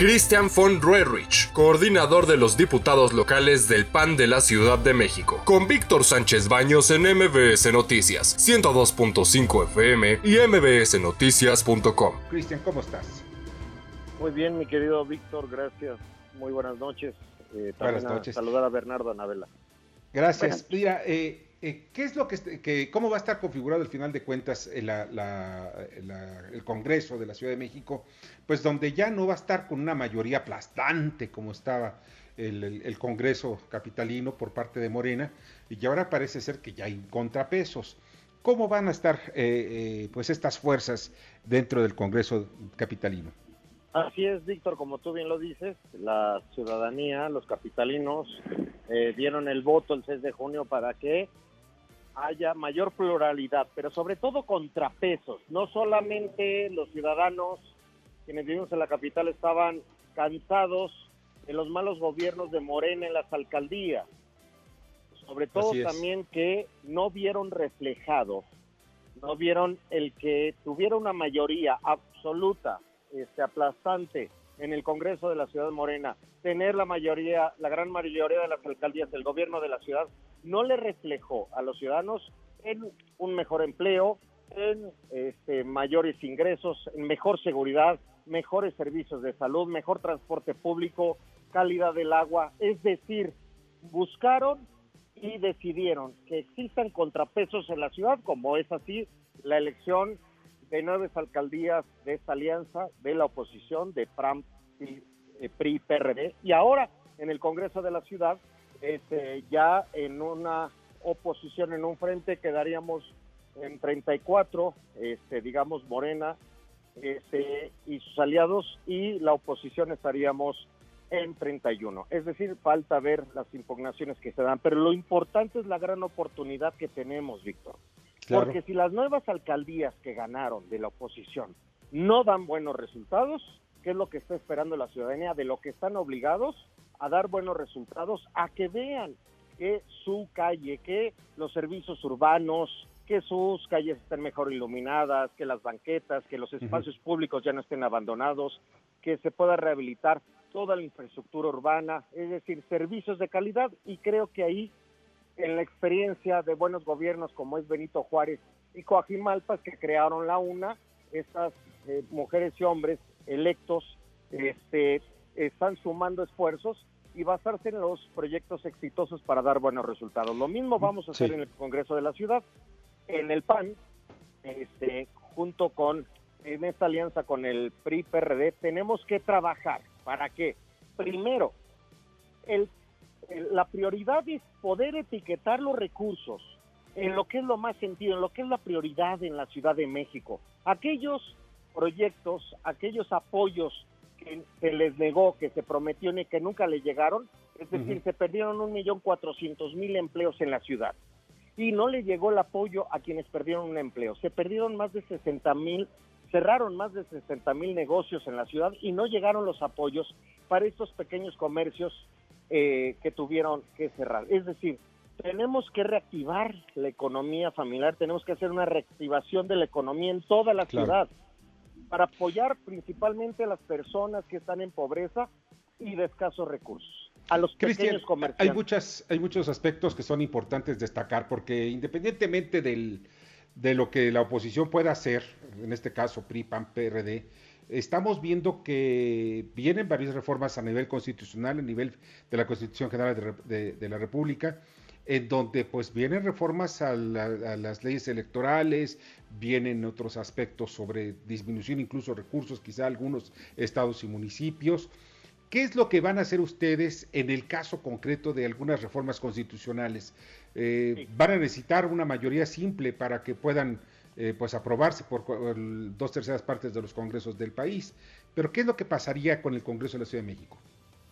Christian von Roerich, coordinador de los diputados locales del PAN de la Ciudad de México, con Víctor Sánchez Baños en MBS Noticias, 102.5 FM y mbsnoticias.com. Cristian, ¿cómo estás? Muy bien, mi querido Víctor, gracias. Muy buenas noches. Eh, buenas noches. saludar a Bernardo Anabela. Gracias. Mira, eh, eh, ¿qué es lo que, que, cómo va a estar configurado al final de cuentas el Congreso de la Ciudad de México? Pues donde ya no va a estar con una mayoría aplastante como estaba el, Congreso capitalino por parte de Morena, y ahora parece ser que ya hay contrapesos. ¿Cómo van a estar eh, eh, pues estas fuerzas dentro del Congreso capitalino? Así es, Víctor, como tú bien lo dices, la ciudadanía, los capitalinos, dieron el voto el 6 de junio para que haya mayor pluralidad, pero sobre todo contrapesos. No solamente los ciudadanos quienes vivimos en la capital estaban cansados de los malos gobiernos de Morena en las alcaldías. Sobre todo también que no vieron reflejado, no vieron el que tuviera una mayoría absoluta, este aplastante en el Congreso de la Ciudad de Morena, tener la mayoría, la gran mayoría de las alcaldías del gobierno de la ciudad no le reflejó a los ciudadanos en un mejor empleo, en este, mayores ingresos, en mejor seguridad, mejores servicios de salud, mejor transporte público, calidad del agua. Es decir, buscaron y decidieron que existan contrapesos en la ciudad, como es así la elección de nueve alcaldías de esta alianza de la oposición de PRAM, y, PRI, PRD, y ahora en el Congreso de la Ciudad este, ya en una oposición, en un frente, quedaríamos en 34, este, digamos, Morena este, y sus aliados, y la oposición estaríamos en 31. Es decir, falta ver las impugnaciones que se dan, pero lo importante es la gran oportunidad que tenemos, Víctor. Porque si las nuevas alcaldías que ganaron de la oposición no dan buenos resultados, ¿qué es lo que está esperando la ciudadanía? De lo que están obligados, a dar buenos resultados, a que vean que su calle, que los servicios urbanos, que sus calles estén mejor iluminadas, que las banquetas, que los espacios públicos ya no estén abandonados, que se pueda rehabilitar toda la infraestructura urbana, es decir, servicios de calidad. Y creo que ahí en la experiencia de buenos gobiernos como es Benito Juárez y Coajimalpas que crearon la UNA, estas eh, mujeres y hombres electos este, están sumando esfuerzos y basarse en los proyectos exitosos para dar buenos resultados. Lo mismo vamos a hacer en el Congreso de la Ciudad, en el PAN, este, junto con, en esta alianza con el PRI-PRD, tenemos que trabajar para que, primero, el, la prioridad es poder etiquetar los recursos en lo que es lo más sentido, en lo que es la prioridad en la Ciudad de México. Aquellos proyectos, aquellos apoyos que se les negó, que se prometió y que nunca le llegaron, es decir, se perdieron un millón cuatrocientos mil empleos en la ciudad. Y no le llegó el apoyo a quienes perdieron un empleo. Se perdieron más de 60 mil, cerraron más de 60 mil negocios en la ciudad y no llegaron los apoyos para estos pequeños comercios eh, que tuvieron que cerrar. Es decir, tenemos que reactivar la economía familiar, tenemos que hacer una reactivación de la economía en toda la ciudad para apoyar principalmente a las personas que están en pobreza y de escasos recursos. A los pequeños comerciantes. Hay, muchas, hay muchos aspectos que son importantes destacar, porque independientemente del, de lo que la oposición pueda hacer, en este caso PRI, PAN, PRD, estamos viendo que vienen varias reformas a nivel constitucional, a nivel de la Constitución General de la República, en donde pues vienen reformas a, las leyes electorales, vienen otros aspectos sobre disminución incluso recursos, quizá algunos estados y municipios. ¿Qué es lo que van a hacer ustedes en el caso concreto de algunas reformas constitucionales? Eh, ¿Van a necesitar una mayoría simple para que puedan eh, pues aprobarse por dos terceras partes de los congresos del país? Pero ¿qué es lo que pasaría con el Congreso de la Ciudad de México?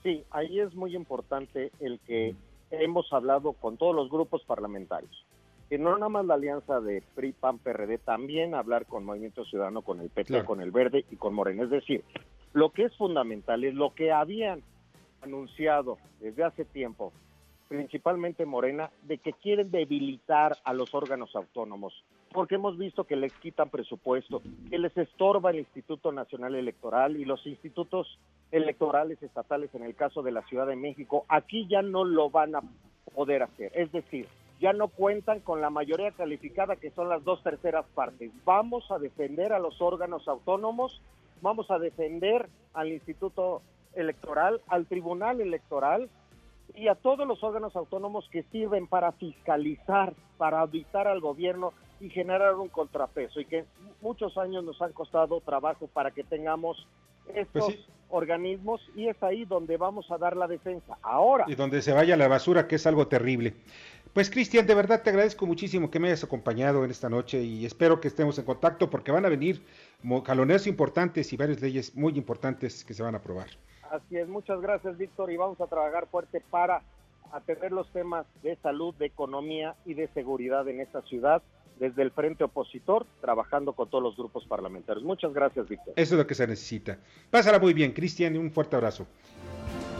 Sí, ahí es muy importante el que hemos hablado con todos los grupos parlamentarios, que no nada más la alianza de PRI, PAN, PRD, también hablar con Movimiento Ciudadano, con el PT, con el Verde y con Morena. Es decir, lo que es fundamental es lo que habían anunciado desde hace tiempo, principalmente Morena, de que quieren debilitar a los órganos autónomos, porque hemos visto que les quitan presupuesto, que les estorba el Instituto Nacional Electoral y los institutos electorales estatales en el caso de la Ciudad de México, aquí ya no lo van a poder hacer. Es decir, ya no cuentan con la mayoría calificada que son las dos terceras partes. Vamos a defender a los órganos autónomos, vamos a defender al Instituto Electoral, al Tribunal Electoral y a todos los órganos autónomos que sirven para fiscalizar, para auditar al gobierno y generar un contrapeso y que muchos años nos han costado trabajo para que tengamos estos pues organismos y es ahí donde vamos a dar la defensa. Ahora. Y donde se vaya la basura, que es algo terrible. Pues Cristian, de verdad te agradezco muchísimo que me hayas acompañado en esta noche y espero que estemos en contacto porque van a venir caloneos importantes y varias leyes muy importantes que se van a aprobar. Así es, muchas gracias Víctor y vamos a trabajar fuerte para atender los temas de salud, de economía y de seguridad en esta ciudad desde el frente opositor, trabajando con todos los grupos parlamentarios. Muchas gracias, Víctor. Eso es lo que se necesita. Pásala muy bien, Cristian, y un fuerte abrazo.